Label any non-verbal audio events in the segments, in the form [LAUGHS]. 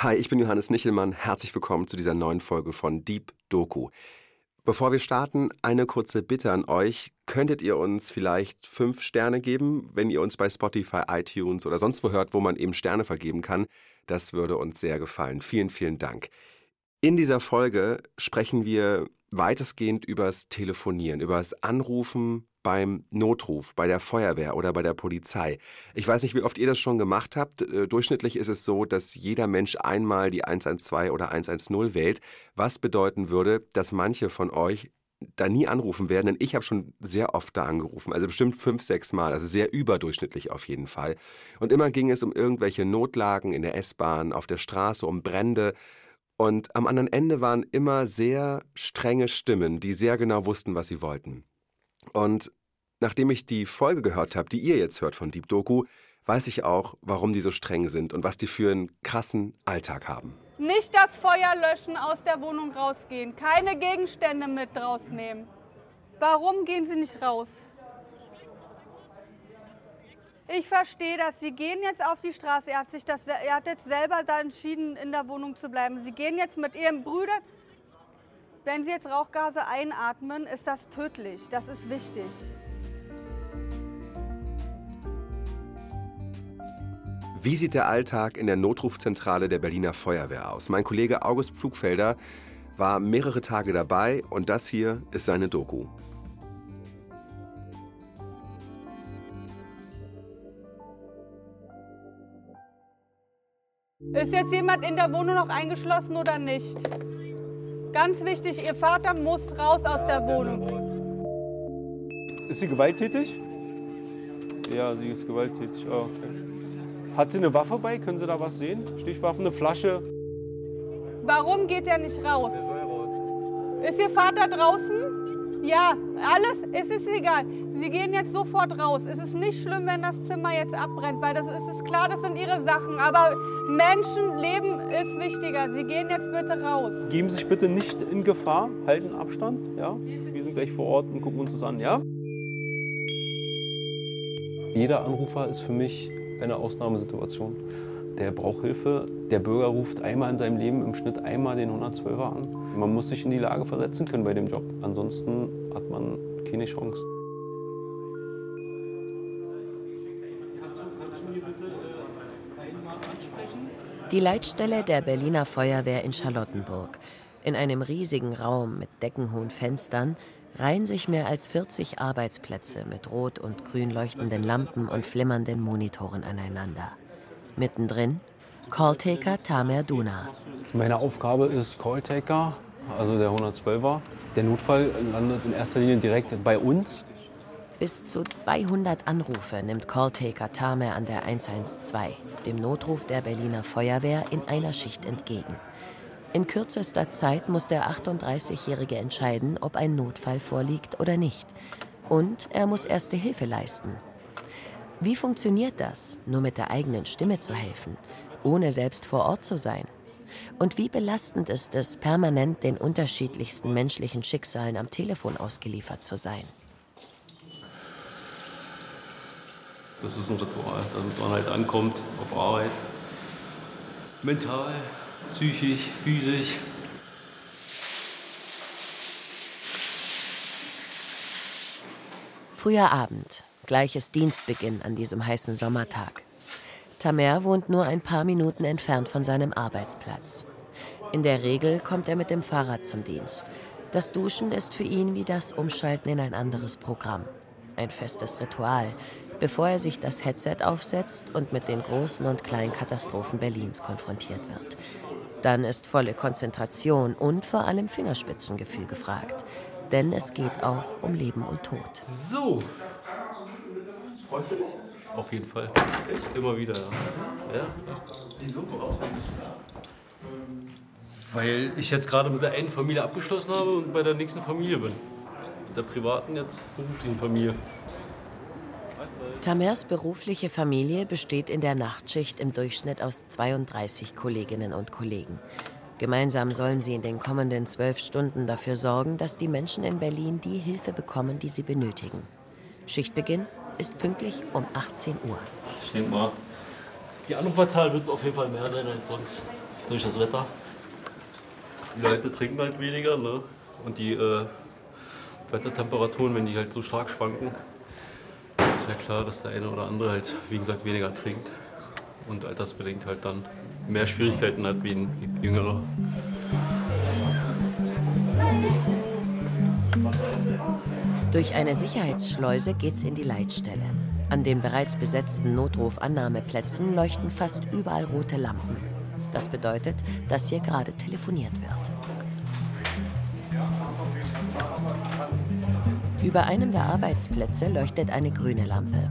Hi, ich bin Johannes Nichelmann. Herzlich willkommen zu dieser neuen Folge von Deep Doku. Bevor wir starten, eine kurze Bitte an euch. Könntet ihr uns vielleicht fünf Sterne geben, wenn ihr uns bei Spotify, iTunes oder sonst wo hört, wo man eben Sterne vergeben kann? Das würde uns sehr gefallen. Vielen, vielen Dank. In dieser Folge sprechen wir weitestgehend übers Telefonieren, übers Anrufen, beim Notruf, bei der Feuerwehr oder bei der Polizei. Ich weiß nicht, wie oft ihr das schon gemacht habt. Äh, durchschnittlich ist es so, dass jeder Mensch einmal die 112 oder 110 wählt, was bedeuten würde, dass manche von euch da nie anrufen werden, denn ich habe schon sehr oft da angerufen, also bestimmt fünf, sechs Mal, also sehr überdurchschnittlich auf jeden Fall. Und immer ging es um irgendwelche Notlagen in der S-Bahn, auf der Straße, um Brände. Und am anderen Ende waren immer sehr strenge Stimmen, die sehr genau wussten, was sie wollten. Und nachdem ich die Folge gehört habe, die ihr jetzt hört von Deep Doku, weiß ich auch, warum die so streng sind und was die für einen krassen Alltag haben. Nicht das Feuer löschen, aus der Wohnung rausgehen, keine Gegenstände mit rausnehmen. Warum gehen Sie nicht raus? Ich verstehe das. Sie gehen jetzt auf die Straße. Er hat, sich das, er hat jetzt selber da entschieden, in der Wohnung zu bleiben. Sie gehen jetzt mit Ihren Brüdern wenn Sie jetzt Rauchgase einatmen, ist das tödlich. Das ist wichtig. Wie sieht der Alltag in der Notrufzentrale der Berliner Feuerwehr aus? Mein Kollege August Pflugfelder war mehrere Tage dabei und das hier ist seine Doku. Ist jetzt jemand in der Wohnung noch eingeschlossen oder nicht? Ganz wichtig, Ihr Vater muss raus aus der Wohnung. Ist sie gewalttätig? Ja, sie ist gewalttätig. Oh, okay. Hat sie eine Waffe bei? Können Sie da was sehen? Stichwaffe, eine Flasche? Warum geht er nicht raus? Ist Ihr Vater draußen? Ja, alles, es ist egal. Sie gehen jetzt sofort raus. Es ist nicht schlimm, wenn das Zimmer jetzt abbrennt, weil das ist, ist klar, das sind Ihre Sachen. Aber Menschenleben ist wichtiger. Sie gehen jetzt bitte raus. Geben Sie sich bitte nicht in Gefahr, halten Abstand. Ja? Wir sind gleich vor Ort und gucken uns das an. Ja? Jeder Anrufer ist für mich eine Ausnahmesituation. Der braucht Hilfe. Der Bürger ruft einmal in seinem Leben im Schnitt einmal den 112er an. Man muss sich in die Lage versetzen können bei dem Job. Ansonsten hat man keine Chance. Die Leitstelle der Berliner Feuerwehr in Charlottenburg. In einem riesigen Raum mit deckenhohen Fenstern reihen sich mehr als 40 Arbeitsplätze mit rot und grün leuchtenden Lampen und flimmernden Monitoren aneinander. Mittendrin Calltaker Tamer Duna. Meine Aufgabe ist Calltaker, also der 112er. Der Notfall landet in erster Linie direkt bei uns. Bis zu 200 Anrufe nimmt Calltaker Tamer an der 112, dem Notruf der Berliner Feuerwehr, in einer Schicht entgegen. In kürzester Zeit muss der 38-Jährige entscheiden, ob ein Notfall vorliegt oder nicht. Und er muss erste Hilfe leisten. Wie funktioniert das, nur mit der eigenen Stimme zu helfen, ohne selbst vor Ort zu sein? Und wie belastend ist es, permanent den unterschiedlichsten menschlichen Schicksalen am Telefon ausgeliefert zu sein? Das ist ein Ritual, damit man halt ankommt auf Arbeit. Mental, psychisch, physisch. Früher Abend. Gleiches Dienstbeginn an diesem heißen Sommertag. Tamer wohnt nur ein paar Minuten entfernt von seinem Arbeitsplatz. In der Regel kommt er mit dem Fahrrad zum Dienst. Das Duschen ist für ihn wie das Umschalten in ein anderes Programm. Ein festes Ritual, bevor er sich das Headset aufsetzt und mit den großen und kleinen Katastrophen Berlins konfrontiert wird. Dann ist volle Konzentration und vor allem Fingerspitzengefühl gefragt. Denn es geht auch um Leben und Tod. So, Freust du dich? Auf jeden Fall. Echt? Immer wieder, ja. ja? Wieso? Weil ich jetzt gerade mit der einen Familie abgeschlossen habe und bei der nächsten Familie bin. Mit der privaten, jetzt beruflichen Familie. Tamers berufliche Familie besteht in der Nachtschicht im Durchschnitt aus 32 Kolleginnen und Kollegen. Gemeinsam sollen sie in den kommenden zwölf Stunden dafür sorgen, dass die Menschen in Berlin die Hilfe bekommen, die sie benötigen. Schichtbeginn ist pünktlich um 18 Uhr. Ich denke mal, die Anruferzahl wird auf jeden Fall mehr sein als sonst. durch das Wetter. Die Leute trinken halt weniger ne? und die äh, Wettertemperaturen, wenn die halt so stark schwanken, ist ja klar, dass der eine oder andere halt, wie gesagt, weniger trinkt und altersbedingt halt dann mehr Schwierigkeiten hat wie ein Jüngerer. Durch eine Sicherheitsschleuse geht's in die Leitstelle. An den bereits besetzten Notrufannahmeplätzen leuchten fast überall rote Lampen. Das bedeutet, dass hier gerade telefoniert wird. Über einem der Arbeitsplätze leuchtet eine grüne Lampe.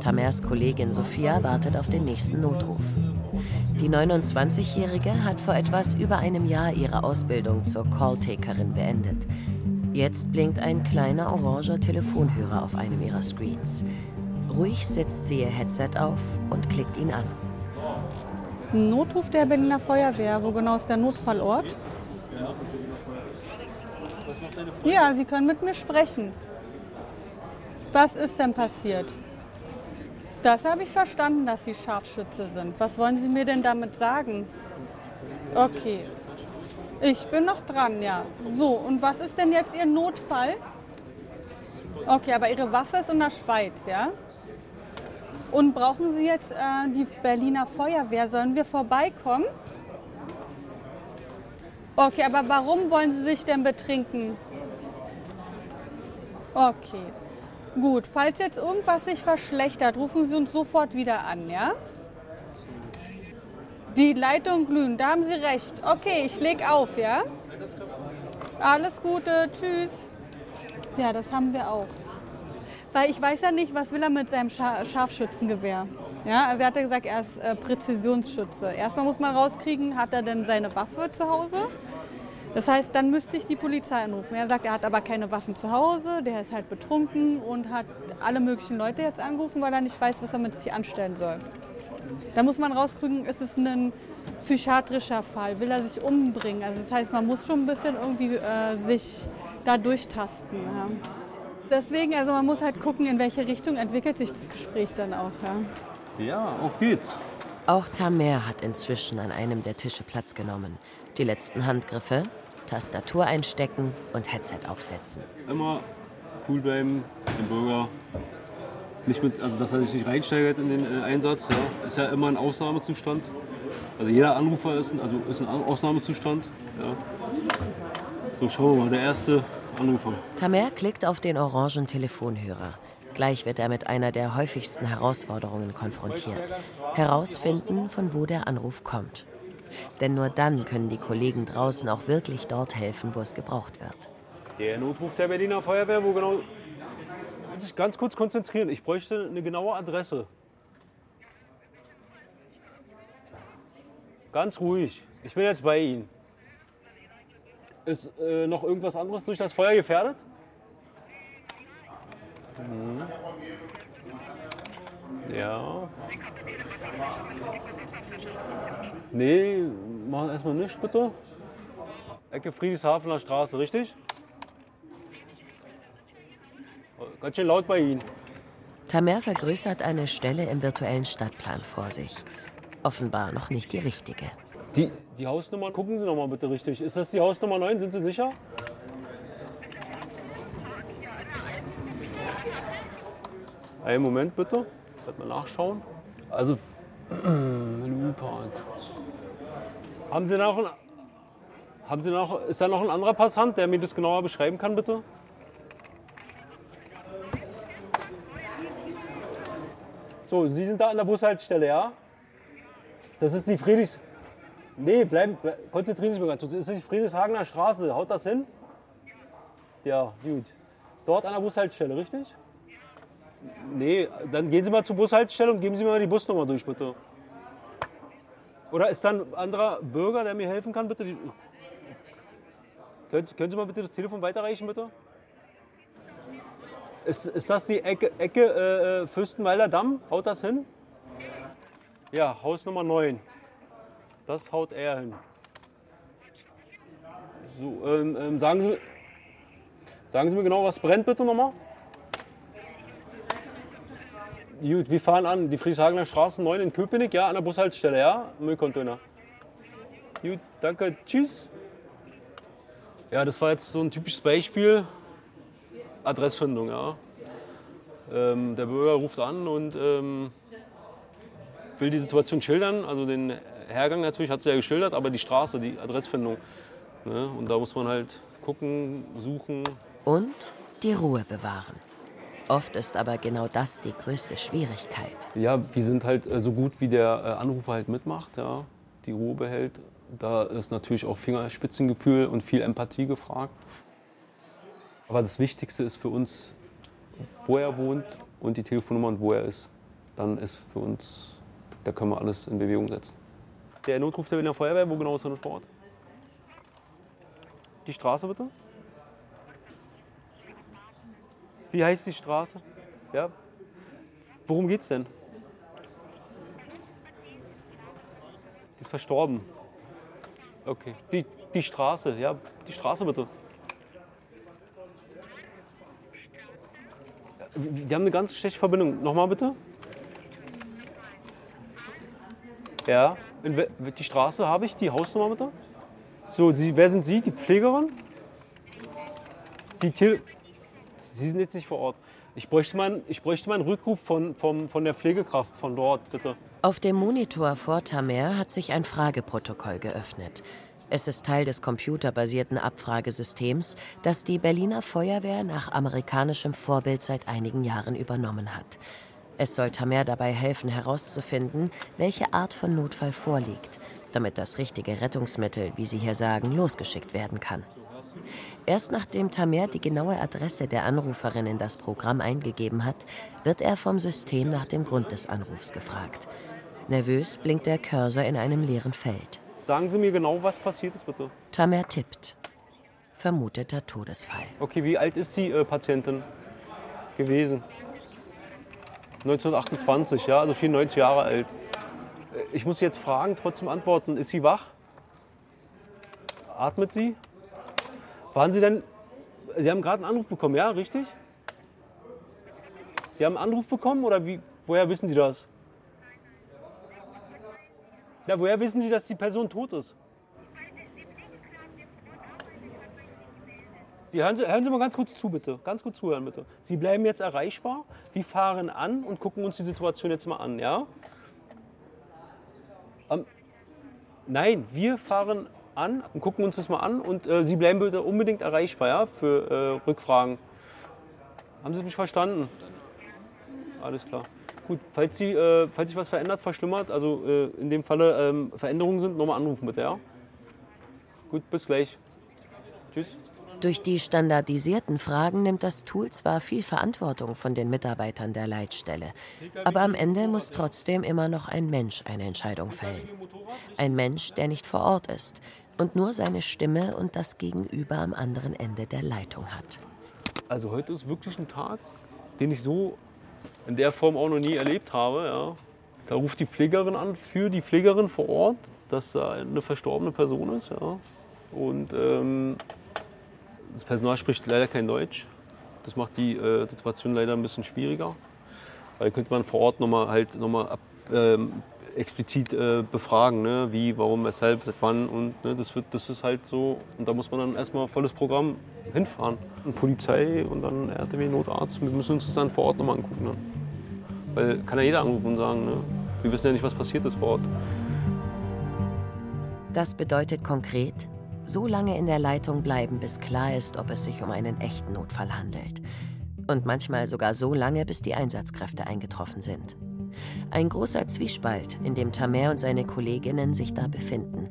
Tamers Kollegin Sophia wartet auf den nächsten Notruf. Die 29-Jährige hat vor etwas über einem Jahr ihre Ausbildung zur Calltakerin beendet. Jetzt blinkt ein kleiner oranger Telefonhörer auf einem ihrer Screens. Ruhig setzt sie ihr Headset auf und klickt ihn an. Notruf der Berliner Feuerwehr. Wo genau ist der Notfallort? Ja, Sie können mit mir sprechen. Was ist denn passiert? Das habe ich verstanden, dass Sie Scharfschütze sind. Was wollen Sie mir denn damit sagen? Okay. Ich bin noch dran, ja. So, und was ist denn jetzt Ihr Notfall? Okay, aber Ihre Waffe ist in der Schweiz, ja? Und brauchen Sie jetzt äh, die Berliner Feuerwehr? Sollen wir vorbeikommen? Okay, aber warum wollen Sie sich denn betrinken? Okay. Gut, falls jetzt irgendwas sich verschlechtert, rufen Sie uns sofort wieder an, ja? Die Leitung glühen, da haben Sie recht. Okay, ich leg auf, ja? Alles Gute, tschüss. Ja, das haben wir auch. Weil ich weiß ja nicht, was will er mit seinem Scha Scharfschützengewehr. Ja, also er hat ja gesagt, er ist äh, Präzisionsschütze. Erstmal muss man rauskriegen, hat er denn seine Waffe zu Hause? Das heißt, dann müsste ich die Polizei anrufen. Er sagt, er hat aber keine Waffen zu Hause, der ist halt betrunken und hat alle möglichen Leute jetzt angerufen, weil er nicht weiß, was er mit sich anstellen soll. Da muss man rauskriegen, ist es ein psychiatrischer Fall, will er sich umbringen. Also das heißt, man muss schon ein bisschen irgendwie äh, sich da durchtasten. Ja. Deswegen, also man muss halt gucken, in welche Richtung entwickelt sich das Gespräch dann auch. Ja, ja auf geht's. Auch Tamer hat inzwischen an einem der Tische Platz genommen. Die letzten Handgriffe, Tastatur einstecken und Headset aufsetzen. Immer cool bleiben, den Bürger nicht mit, also dass er sich nicht reinsteigert in den äh, Einsatz. Ja. Ist ja immer ein Ausnahmezustand. Also jeder Anrufer ist ein, also ist ein Ausnahmezustand. Ja. So, schauen wir mal, der erste Anrufer. Tamer klickt auf den orangen Telefonhörer. Gleich wird er mit einer der häufigsten Herausforderungen konfrontiert. Herausfinden, von wo der Anruf kommt. Denn nur dann können die Kollegen draußen auch wirklich dort helfen, wo es gebraucht wird. Der Notruf der Berliner Feuerwehr, wo genau. Sich ganz kurz konzentrieren. Ich bräuchte eine genaue Adresse. Ganz ruhig. Ich bin jetzt bei Ihnen. Ist äh, noch irgendwas anderes durch das Feuer gefährdet? Mhm. Ja. Nee, machen erstmal nichts bitte. Ecke Friedrichshafener Straße, richtig? Ganz schön laut bei Ihnen. Tamer vergrößert eine Stelle im virtuellen Stadtplan vor sich. Offenbar noch nicht die richtige. Die, die Hausnummer, gucken Sie noch mal bitte richtig. Ist das die Hausnummer 9? Sind Sie sicher? Einen Moment bitte. Warte mal nachschauen. Also, [CLEARS THROAT] Park. Haben Sie noch, ein, haben Sie noch, ist da noch ein anderer Passant, der mir das genauer beschreiben kann, bitte? So, Sie sind da an der Bushaltestelle, ja? Das ist die Friedrichs... Nee, bleiben, konzentrieren Sie sich mal ganz kurz. Das ist die Friedrichshagener Straße. Haut das hin? Ja, gut. Dort an der Bushaltestelle, richtig? Nee, dann gehen Sie mal zur Bushaltestelle und geben Sie mir mal die Busnummer durch, bitte. Oder ist da ein anderer Bürger, der mir helfen kann, bitte? Könnt, können Sie mal bitte das Telefon weiterreichen, bitte? Ist, ist das die Ecke, Ecke äh, äh Fürstenwalder Damm? Haut das hin? Ja, Haus Nummer 9. Das haut er hin. So, ähm, ähm, sagen, Sie, sagen Sie mir genau, was brennt bitte nochmal? Gut, wir fahren an die Frieshagener Straße 9 in Köpenick, ja, an der Bushaltestelle, ja, Müllcontainer. Gut, danke, tschüss. Ja, das war jetzt so ein typisches Beispiel. Adressfindung, ja. Ähm, der Bürger ruft an und ähm, will die Situation schildern. Also den Hergang natürlich hat sie ja geschildert, aber die Straße, die Adressfindung. Ne? Und da muss man halt gucken, suchen. Und die Ruhe bewahren. Oft ist aber genau das die größte Schwierigkeit. Ja, wir sind halt äh, so gut, wie der äh, Anrufer halt mitmacht, ja, die Ruhe behält. Da ist natürlich auch Fingerspitzengefühl und viel Empathie gefragt. Aber das Wichtigste ist für uns, wo er wohnt und die Telefonnummer und wo er ist. Dann ist für uns, da können wir alles in Bewegung setzen. Der Notruf der Berliner Feuerwehr, wo genau ist er vor Ort? Die Straße bitte? Wie heißt die Straße? Ja. Worum geht's denn? Die ist verstorben. Okay. Die, die Straße, ja, die Straße bitte. Die haben eine ganz schlechte Verbindung. Nochmal bitte. Ja, die Straße habe ich, die Hausnummer bitte. So, die, wer sind Sie? Die Pflegerin? Die Tele Sie sind jetzt nicht vor Ort. Ich bräuchte mal, ich bräuchte mal einen Rückruf von, von, von der Pflegekraft von dort, bitte. Auf dem Monitor vor Tamer hat sich ein Frageprotokoll geöffnet. Es ist Teil des computerbasierten Abfragesystems, das die Berliner Feuerwehr nach amerikanischem Vorbild seit einigen Jahren übernommen hat. Es soll Tamer dabei helfen, herauszufinden, welche Art von Notfall vorliegt, damit das richtige Rettungsmittel, wie Sie hier sagen, losgeschickt werden kann. Erst nachdem Tamer die genaue Adresse der Anruferin in das Programm eingegeben hat, wird er vom System nach dem Grund des Anrufs gefragt. Nervös blinkt der Cursor in einem leeren Feld. Sagen Sie mir genau, was passiert ist, bitte. Tamer tippt. Vermuteter Todesfall. Okay, wie alt ist die äh, Patientin gewesen? 1928, ja, also 94 Jahre alt. Äh, ich muss jetzt fragen, trotzdem antworten. Ist sie wach? Atmet sie? Waren Sie denn. Sie haben gerade einen Anruf bekommen, ja, richtig? Sie haben einen Anruf bekommen oder wie, woher wissen Sie das? Ja, woher wissen Sie, dass die Person tot ist? Sie hören, hören, Sie mal ganz kurz zu, bitte. Ganz kurz zuhören, bitte. Sie bleiben jetzt erreichbar. Wir fahren an und gucken uns die Situation jetzt mal an, ja? Ähm, nein, wir fahren an und gucken uns das mal an und äh, Sie bleiben bitte unbedingt erreichbar, ja, für äh, Rückfragen. Haben Sie mich verstanden? Alles klar. Gut, falls, Sie, äh, falls sich was verändert, verschlimmert, also äh, in dem Falle ähm, Veränderungen sind, nochmal anrufen bitte, ja? Gut, bis gleich. Tschüss. Durch die standardisierten Fragen nimmt das Tool zwar viel Verantwortung von den Mitarbeitern der Leitstelle, aber am Ende muss trotzdem immer noch ein Mensch eine Entscheidung fällen. Ein Mensch, der nicht vor Ort ist und nur seine Stimme und das Gegenüber am anderen Ende der Leitung hat. Also heute ist wirklich ein Tag, den ich so in der Form auch noch nie erlebt habe. Ja. Da ruft die Pflegerin an für die Pflegerin vor Ort, dass da eine verstorbene Person ist. Ja. Und ähm, das Personal spricht leider kein Deutsch. Das macht die äh, Situation leider ein bisschen schwieriger. Weil könnte man vor Ort nochmal halt noch mal ab, ähm, explizit äh, befragen, ne? wie, warum, weshalb, seit wann. Und ne? das, wird, das ist halt so. Und da muss man dann erstmal volles Programm hinfahren. Und Polizei und dann RTW, Notarzt. Wir müssen uns das dann vor Ort nochmal angucken. Ne? Weil kann ja jeder anrufen und sagen, ne? wir wissen ja nicht, was passiert ist vor Ort. Das bedeutet konkret, so lange in der Leitung bleiben, bis klar ist, ob es sich um einen echten Notfall handelt. Und manchmal sogar so lange, bis die Einsatzkräfte eingetroffen sind. Ein großer Zwiespalt, in dem Tamer und seine Kolleginnen sich da befinden.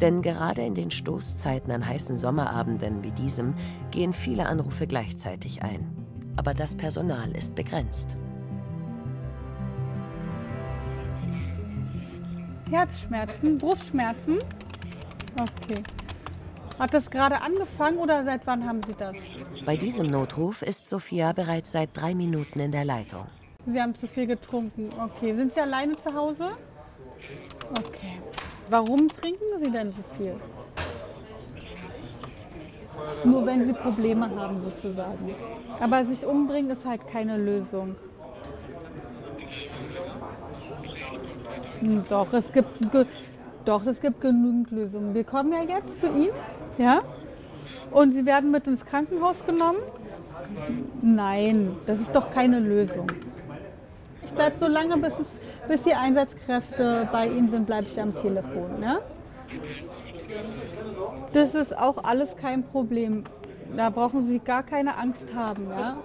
Denn gerade in den Stoßzeiten an heißen Sommerabenden wie diesem gehen viele Anrufe gleichzeitig ein. Aber das Personal ist begrenzt. Herzschmerzen, Brustschmerzen? Okay. Hat das gerade angefangen oder seit wann haben Sie das? Bei diesem Notruf ist Sophia bereits seit drei Minuten in der Leitung. Sie haben zu viel getrunken. Okay. Sind Sie alleine zu Hause? Okay. Warum trinken Sie denn so viel? Nur wenn Sie Probleme haben sozusagen. Aber sich umbringen ist halt keine Lösung. Hm, doch, es gibt Doch, es gibt genügend Lösungen. Wir kommen ja jetzt zu Ihnen, ja? Und Sie werden mit ins Krankenhaus genommen. Nein, das ist doch keine Lösung. Bleibe so lange, bis, es, bis die Einsatzkräfte bei Ihnen sind, bleibe ich am Telefon. Ja? Das ist auch alles kein Problem. Da brauchen Sie gar keine Angst haben. Ja?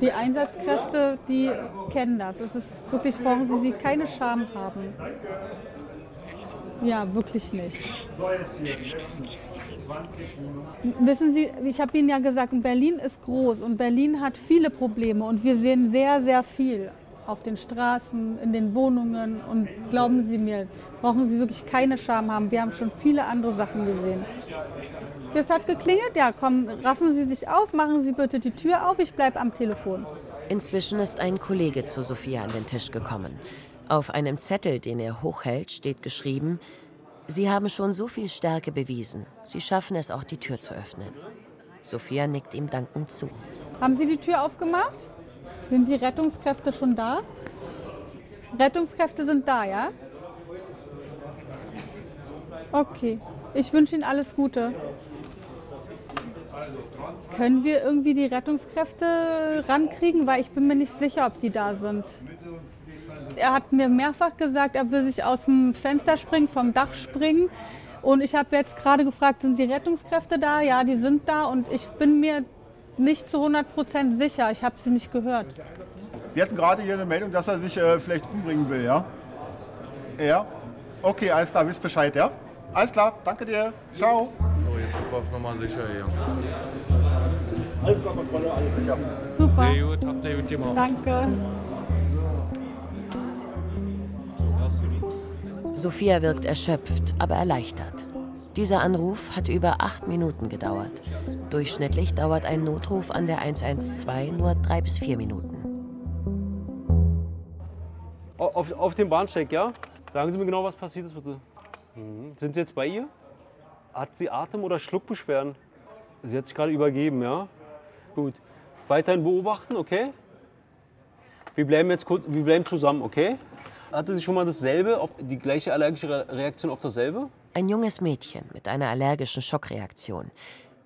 Die Einsatzkräfte, die kennen das. Es ist wirklich, brauchen Sie, Sie keine Scham haben. Ja, wirklich nicht. Wissen Sie, ich habe Ihnen ja gesagt, Berlin ist groß und Berlin hat viele Probleme und wir sehen sehr, sehr viel auf den Straßen, in den Wohnungen und glauben Sie mir, brauchen Sie wirklich keine Scham haben. Wir haben schon viele andere Sachen gesehen. Es hat geklingelt, ja, komm, raffen Sie sich auf, machen Sie bitte die Tür auf, ich bleibe am Telefon. Inzwischen ist ein Kollege zu Sophia an den Tisch gekommen. Auf einem Zettel, den er hochhält, steht geschrieben, Sie haben schon so viel Stärke bewiesen. Sie schaffen es auch, die Tür zu öffnen. Sophia nickt ihm dankend zu. Haben Sie die Tür aufgemacht? Sind die Rettungskräfte schon da? Rettungskräfte sind da, ja? Okay. Ich wünsche Ihnen alles Gute. Können wir irgendwie die Rettungskräfte rankriegen? Weil ich bin mir nicht sicher, ob die da sind. Er hat mir mehrfach gesagt, er will sich aus dem Fenster springen, vom Dach springen. Und ich habe jetzt gerade gefragt, sind die Rettungskräfte da? Ja, die sind da. Und ich bin mir nicht zu 100 Prozent sicher. Ich habe sie nicht gehört. Wir hatten gerade hier eine Meldung, dass er sich äh, vielleicht umbringen will, ja? Ja? Okay, alles klar, wisst Bescheid, ja? Alles klar, danke dir. Ciao. So, jetzt sind wir auf Nummer sicher hier. Alles über Kontrolle, alles sicher. Super. Sehr gut, habt ihr gut gemacht. Danke. Sophia wirkt erschöpft, aber erleichtert. Dieser Anruf hat über acht Minuten gedauert. Durchschnittlich dauert ein Notruf an der 112 nur drei bis vier Minuten. Auf, auf dem Bahnsteig, ja? Sagen Sie mir genau, was passiert ist, bitte. Mhm. Sind Sie jetzt bei ihr? Hat sie Atem- oder Schluckbeschwerden? Sie hat sich gerade übergeben, ja? Gut. Weiterhin beobachten, okay? Wir bleiben jetzt wir bleiben zusammen, okay? Hatte sie schon mal dasselbe, auf, die gleiche allergische Re- Reaktion auf dasselbe? Ein junges Mädchen mit einer allergischen Schockreaktion.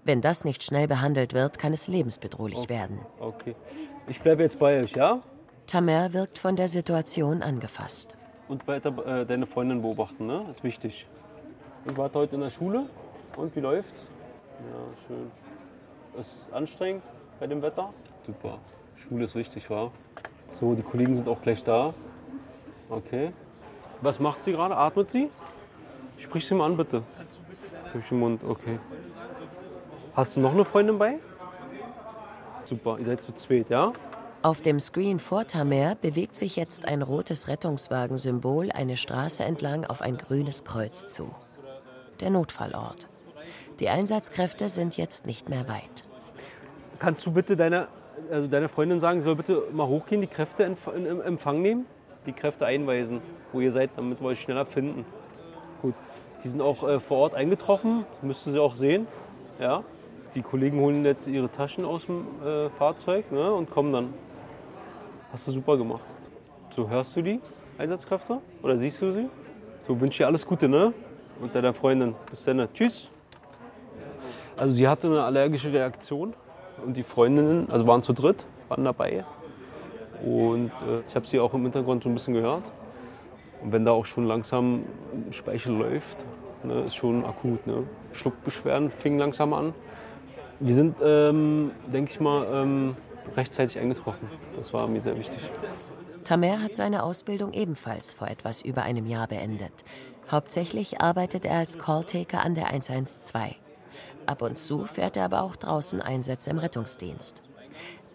Wenn das nicht schnell behandelt wird, kann es lebensbedrohlich werden. Okay. Ich bleibe jetzt bei euch, ja? Tamer wirkt von der Situation angefasst. Und weiter äh, deine Freundin beobachten, ne? Ist wichtig. Und wart heute in der Schule? Und wie läuft's? Ja, schön. Ist anstrengend bei dem Wetter? Super. Schule ist wichtig, wa? So, die Kollegen sind auch gleich da. Okay. Was macht sie gerade? Atmet sie? Sprich sie mal an, bitte. Durch den Mund, okay. Hast du noch eine Freundin bei? Super, ihr seid zu zweit, ja? Auf dem Screen vor Tamer bewegt sich jetzt ein rotes Rettungswagensymbol eine Straße entlang auf ein grünes Kreuz zu. Der Notfallort. Die Einsatzkräfte sind jetzt nicht mehr weit. Kannst du bitte deiner, also deiner Freundin sagen, sie soll bitte mal hochgehen, die Kräfte in, Empfang nehmen? Die Kräfte einweisen, wo ihr seid, damit wir euch schneller finden. Gut. Die sind auch äh, vor Ort eingetroffen, müssten Sie auch sehen. Ja. Die Kollegen holen jetzt ihre Taschen aus dem äh, Fahrzeug ne, und kommen dann. Hast du super gemacht. So hörst du die Einsatzkräfte oder siehst du sie? So wünsche ich dir alles Gute, ne? Und deiner Freundin. Bis dann. Tschüss. Also sie hatte eine allergische Reaktion und die Freundinnen, also waren zu dritt, waren dabei. Und äh, ich habe sie auch im Hintergrund so ein bisschen gehört. Und wenn da auch schon langsam Speichel läuft, ne, ist schon akut. Ne? Schluckbeschwerden fingen langsam an. Wir sind, ähm, denke ich mal, ähm, rechtzeitig eingetroffen. Das war mir sehr wichtig. Tamer hat seine Ausbildung ebenfalls vor etwas über einem Jahr beendet. Hauptsächlich arbeitet er als Calltaker an der 112. Ab und zu fährt er aber auch draußen Einsätze im Rettungsdienst.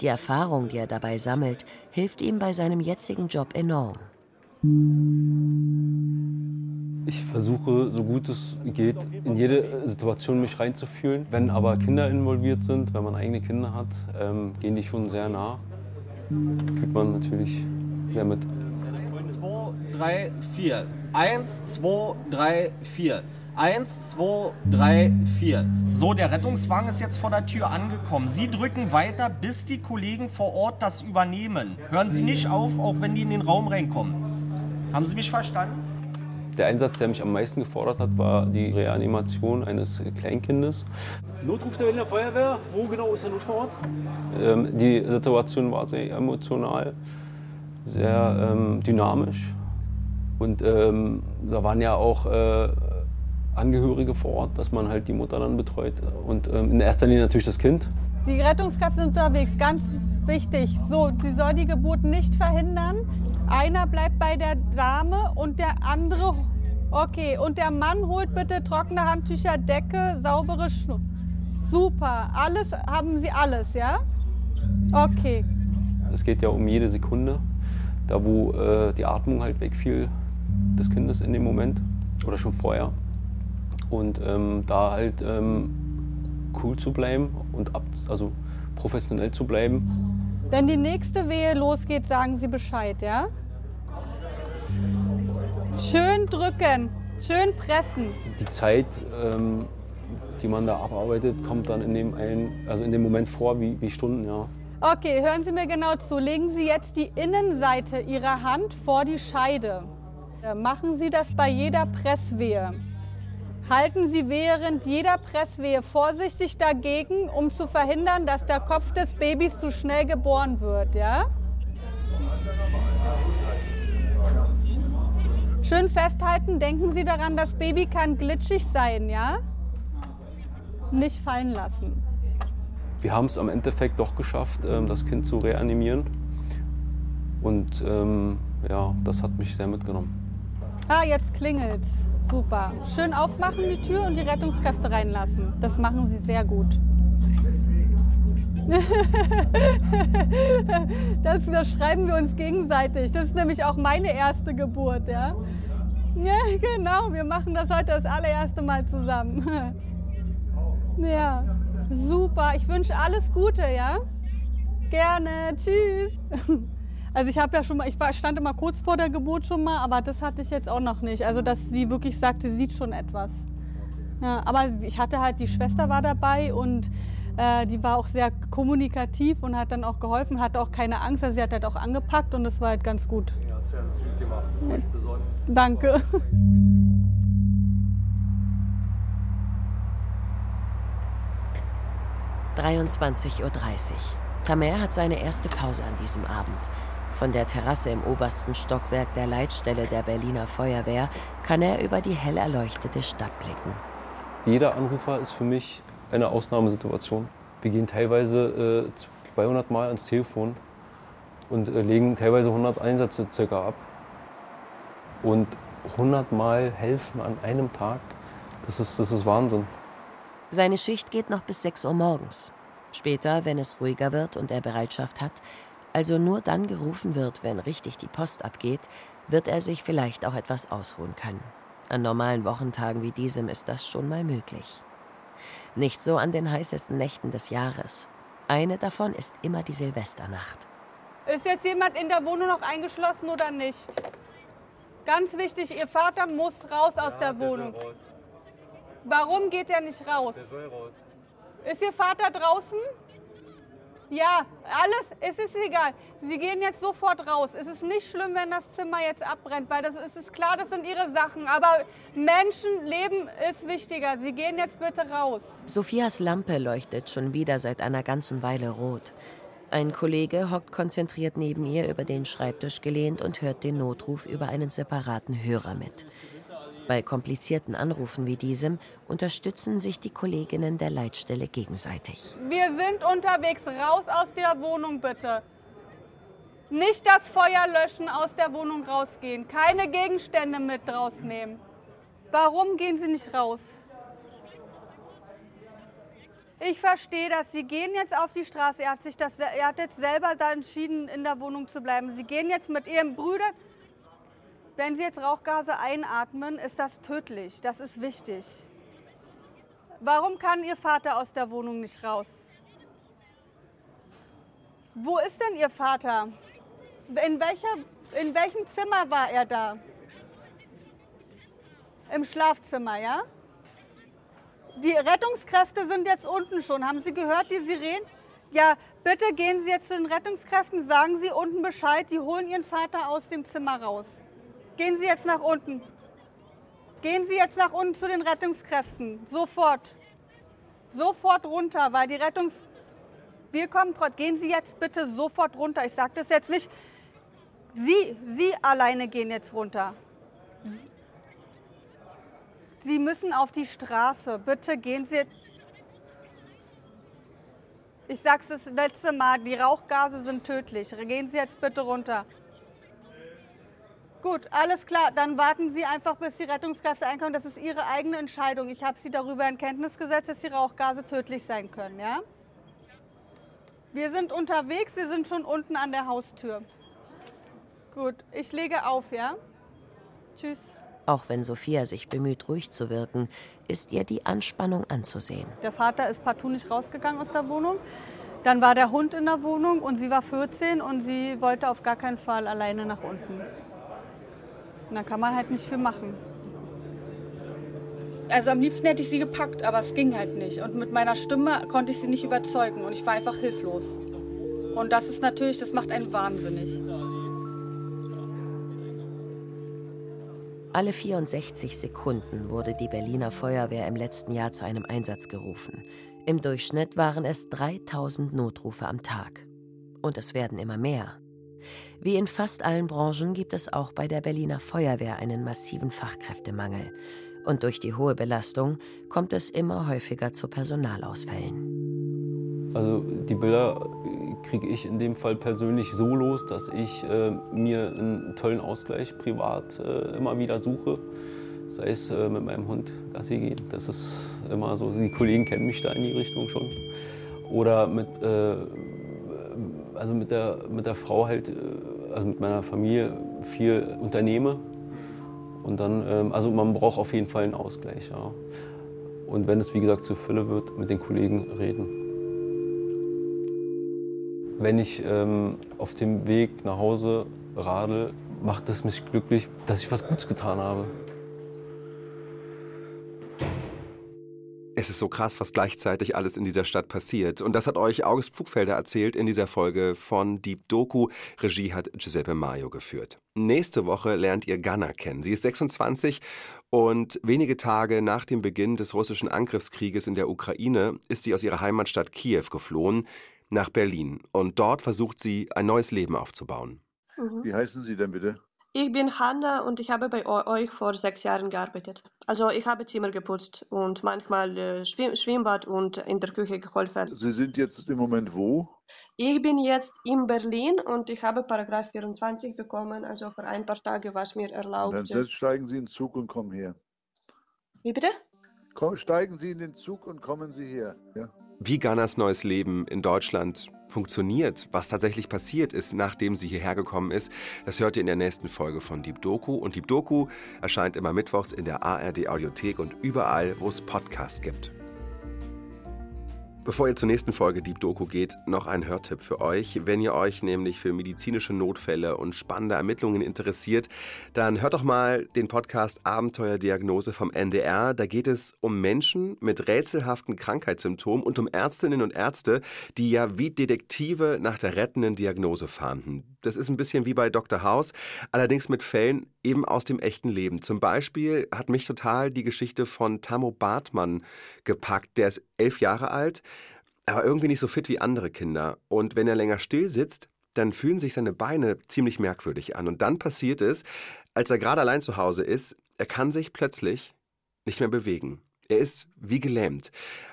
Die Erfahrung, die er dabei sammelt, hilft ihm bei seinem jetzigen Job enorm. Ich versuche, so gut es geht, in jede Situation mich reinzufühlen. Wenn aber Kinder involviert sind, wenn man eigene Kinder hat, ähm, gehen die schon sehr nah. Fühlt man natürlich sehr mit. 2, 3, 4. 1, 2, 3, 4. 1, 2, 3, 4. So, der Rettungswagen ist jetzt vor der Tür angekommen. Sie drücken weiter, bis die Kollegen vor Ort das übernehmen. Hören Sie nicht auf, auch wenn die in den Raum reinkommen. Haben Sie mich verstanden? Der Einsatz, der mich am meisten gefordert hat, war die Reanimation eines Kleinkindes. Notruf der Berliner Feuerwehr, wo genau ist der Notfallort? Ähm, die Situation war sehr emotional, sehr ähm, dynamisch. Und ähm, da waren ja auch äh, Angehörige vor Ort, dass man halt die Mutter dann betreut. Und ähm, in erster Linie natürlich das Kind. Die Rettungskräfte sind unterwegs, ganz wichtig. So, sie soll die Geburt nicht verhindern. Einer bleibt bei der Dame und der andere. Okay, und der Mann holt bitte trockene Handtücher, Decke, saubere Schnur. Super, alles haben Sie alles, ja? Okay. Es geht ja um jede Sekunde, da wo äh, die Atmung halt wegfiel des Kindes in dem Moment oder schon vorher. Und ähm, da halt ähm, cool zu bleiben und ab, also professionell zu bleiben. Wenn die nächste Wehe losgeht, sagen Sie Bescheid, ja? Schön drücken, schön pressen. Die Zeit, ähm, die man da abarbeitet, kommt dann in dem, einen, also in dem Moment vor wie, wie Stunden, ja. Okay, hören Sie mir genau zu. Legen Sie jetzt die Innenseite Ihrer Hand vor die Scheide. Machen Sie das bei jeder Presswehe. Halten Sie während jeder Presswehe vorsichtig dagegen, um zu verhindern, dass der Kopf des Babys zu schnell geboren wird. Ja? Schön festhalten, denken Sie daran, das Baby kann glitschig sein, ja? Nicht fallen lassen. Wir haben es am Endeffekt doch geschafft, ähm, das Kind zu reanimieren. Und ähm, ja, das hat mich sehr mitgenommen. Ah, jetzt klingelt's. Super. Schön aufmachen die Tür und die Rettungskräfte reinlassen. Das machen sie sehr gut. [LAUGHS] das, das schreiben wir uns gegenseitig. Das ist nämlich auch meine erste Geburt, ja? Ja, genau. Wir machen das heute das allererste Mal zusammen. [LAUGHS] Ja, super. Ich wünsche alles Gute, ja? Gerne. Tschüss. [LAUGHS] Also ich habe ja schon mal, ich stand immer kurz vor der Geburt schon mal, aber das hatte ich jetzt auch noch nicht. Also dass sie wirklich sagt, sie sieht schon etwas. Ja, aber ich hatte halt, die Schwester war dabei und äh, die war auch sehr kommunikativ und hat dann auch geholfen, hatte auch keine Angst. Also sie hat halt auch angepackt und das war halt ganz gut. Ja, sehr gut gemacht. Ja. Danke. »23.30 Uhr. Tamer hat seine erste Pause an diesem Abend. Von der Terrasse im obersten Stockwerk der Leitstelle der Berliner Feuerwehr kann er über die hell erleuchtete Stadt blicken. Jeder Anrufer ist für mich eine Ausnahmesituation. Wir gehen teilweise äh, 200 Mal ans Telefon und äh, legen teilweise 100 Einsätze circa ab. Und 100 Mal helfen an einem Tag, das ist, das ist Wahnsinn. Seine Schicht geht noch bis 6 Uhr morgens. Später, wenn es ruhiger wird und er Bereitschaft hat, also nur dann gerufen wird, wenn richtig die Post abgeht, wird er sich vielleicht auch etwas ausruhen können. An normalen Wochentagen wie diesem ist das schon mal möglich. Nicht so an den heißesten Nächten des Jahres. Eine davon ist immer die Silvesternacht. Ist jetzt jemand in der Wohnung noch eingeschlossen oder nicht? Ganz wichtig, Ihr Vater muss raus aus ja, der Wohnung. Raus. Warum geht er nicht raus? Der soll raus. Ist Ihr Vater draußen? Ja, alles, es ist egal. Sie gehen jetzt sofort raus. Es ist nicht schlimm, wenn das Zimmer jetzt abbrennt, weil das ist, ist klar, das sind ihre Sachen. Aber Menschenleben ist wichtiger. Sie gehen jetzt bitte raus. Sophias Lampe leuchtet schon wieder seit einer ganzen Weile rot. Ein Kollege hockt konzentriert neben ihr über den Schreibtisch gelehnt und hört den Notruf über einen separaten Hörer mit. Bei komplizierten Anrufen wie diesem unterstützen sich die Kolleginnen der Leitstelle gegenseitig. Wir sind unterwegs. Raus aus der Wohnung bitte. Nicht das Feuer löschen, aus der Wohnung rausgehen. Keine Gegenstände mit rausnehmen. Warum gehen Sie nicht raus? Ich verstehe das. Sie gehen jetzt auf die Straße. Er hat, sich das, er hat jetzt selber da entschieden, in der Wohnung zu bleiben. Sie gehen jetzt mit Ihren Brüdern. Wenn Sie jetzt Rauchgase einatmen, ist das tödlich. Das ist wichtig. Warum kann Ihr Vater aus der Wohnung nicht raus? Wo ist denn Ihr Vater? In, welcher, in welchem Zimmer war er da? Im Schlafzimmer, ja? Die Rettungskräfte sind jetzt unten schon. Haben Sie gehört, die Sirenen? Ja, bitte gehen Sie jetzt zu den Rettungskräften, sagen Sie unten Bescheid, die holen Ihren Vater aus dem Zimmer raus. Gehen Sie jetzt nach unten. Gehen Sie jetzt nach unten zu den Rettungskräften. Sofort. Sofort runter, weil die Rettungs... Wir kommen trotzdem. Gehen Sie jetzt bitte sofort runter. Ich sage das jetzt nicht. Sie, Sie alleine gehen jetzt runter. Sie müssen auf die Straße. Bitte gehen Sie. Ich sage es das letzte Mal, die Rauchgase sind tödlich. Gehen Sie jetzt bitte runter. Gut, alles klar. Dann warten Sie einfach, bis die Rettungskräfte einkommen. Das ist Ihre eigene Entscheidung. Ich habe Sie darüber in Kenntnis gesetzt, dass die Rauchgase tödlich sein können. Ja? Wir sind unterwegs. Sie sind schon unten an der Haustür. Gut, ich lege auf, ja? Tschüss. Auch wenn Sophia sich bemüht, ruhig zu wirken, ist ihr die Anspannung anzusehen. Der Vater ist partout nicht rausgegangen aus der Wohnung. Dann war der Hund in der Wohnung und sie war 14 und sie wollte auf gar keinen Fall alleine nach unten. Und da kann man halt nicht viel machen. Also am liebsten hätte ich sie gepackt, aber es ging halt nicht. Und mit meiner Stimme konnte ich sie nicht überzeugen und ich war einfach hilflos. Und das ist natürlich, das macht einen wahnsinnig. Alle 64 Sekunden wurde die Berliner Feuerwehr im letzten Jahr zu einem Einsatz gerufen. Im Durchschnitt waren es 3000 Notrufe am Tag. Und es werden immer mehr. Wie in fast allen Branchen gibt es auch bei der Berliner Feuerwehr einen massiven Fachkräftemangel. Und durch die hohe Belastung kommt es immer häufiger zu Personalausfällen. Also die Bilder kriege ich in dem Fall persönlich so los, dass ich äh, mir einen tollen Ausgleich privat äh, immer wieder suche. Sei es äh, mit meinem Hund Gassi gehen, das ist immer so, die Kollegen kennen mich da in die Richtung schon. Oder mit, äh, also mit, der, mit der Frau halt, äh, also mit meiner Familie viel unternehme. Und dann, ähm, also man braucht auf jeden Fall einen Ausgleich. Ja. Und wenn es wie gesagt zu Fülle wird, mit den Kollegen reden. Wenn ich ähm, auf dem Weg nach Hause radel, macht es mich glücklich, dass ich was Gutes getan habe. Es ist so krass, was gleichzeitig alles in dieser Stadt passiert. Und das hat euch August Pfugfelder erzählt in dieser Folge von Deep Doku. Regie hat Giuseppe Maio geführt. Nächste Woche lernt ihr Ganna kennen. Sie ist 26 und wenige Tage nach dem Beginn des russischen Angriffskrieges in der Ukraine ist sie aus ihrer Heimatstadt Kiew geflohen nach Berlin. Und dort versucht sie, ein neues Leben aufzubauen. Mhm. Wie heißen Sie denn bitte? Ich bin Hanna und ich habe bei euch vor sechs Jahren gearbeitet. Also ich habe Zimmer geputzt und manchmal äh, Schwimm Schwimmbad und in der Küche geholfen. Sie sind jetzt im Moment wo? Ich bin jetzt in Berlin und ich habe Paragraph 24 bekommen, also für ein paar Tage, was mir erlaubt. Dann steigen Sie in den Zug und kommen her. Wie bitte? Steigen Sie in den Zug und kommen Sie her. Ja wie Ganas neues Leben in Deutschland funktioniert, was tatsächlich passiert ist, nachdem sie hierher gekommen ist, das hört ihr in der nächsten Folge von Deep Doku. Und Deep Doku erscheint immer mittwochs in der ARD Audiothek und überall, wo es Podcasts gibt. Bevor ihr zur nächsten Folge Deep Doku geht, noch ein Hörtipp für euch. Wenn ihr euch nämlich für medizinische Notfälle und spannende Ermittlungen interessiert, dann hört doch mal den Podcast Abenteuerdiagnose vom NDR. Da geht es um Menschen mit rätselhaften Krankheitssymptomen und um Ärztinnen und Ärzte, die ja wie Detektive nach der rettenden Diagnose fahnden. Das ist ein bisschen wie bei Dr. House, allerdings mit Fällen eben aus dem echten Leben. Zum Beispiel hat mich total die Geschichte von Tammo Bartmann gepackt. Der ist elf Jahre alt, aber irgendwie nicht so fit wie andere Kinder. Und wenn er länger still sitzt, dann fühlen sich seine Beine ziemlich merkwürdig an. Und dann passiert es, als er gerade allein zu Hause ist, er kann sich plötzlich nicht mehr bewegen. Er ist wie gelähmt.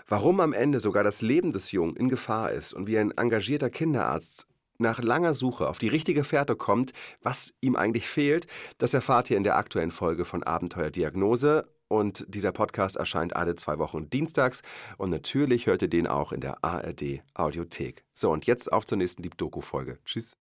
Warum am Ende sogar das Leben des Jungen in Gefahr ist und wie ein engagierter Kinderarzt nach langer Suche auf die richtige Fährte kommt, was ihm eigentlich fehlt, das erfahrt ihr in der aktuellen Folge von Abenteuer Diagnose. Und dieser Podcast erscheint alle zwei Wochen dienstags. Und natürlich hört ihr den auch in der ARD Audiothek. So, und jetzt auf zur nächsten Deep Doku-Folge. Tschüss.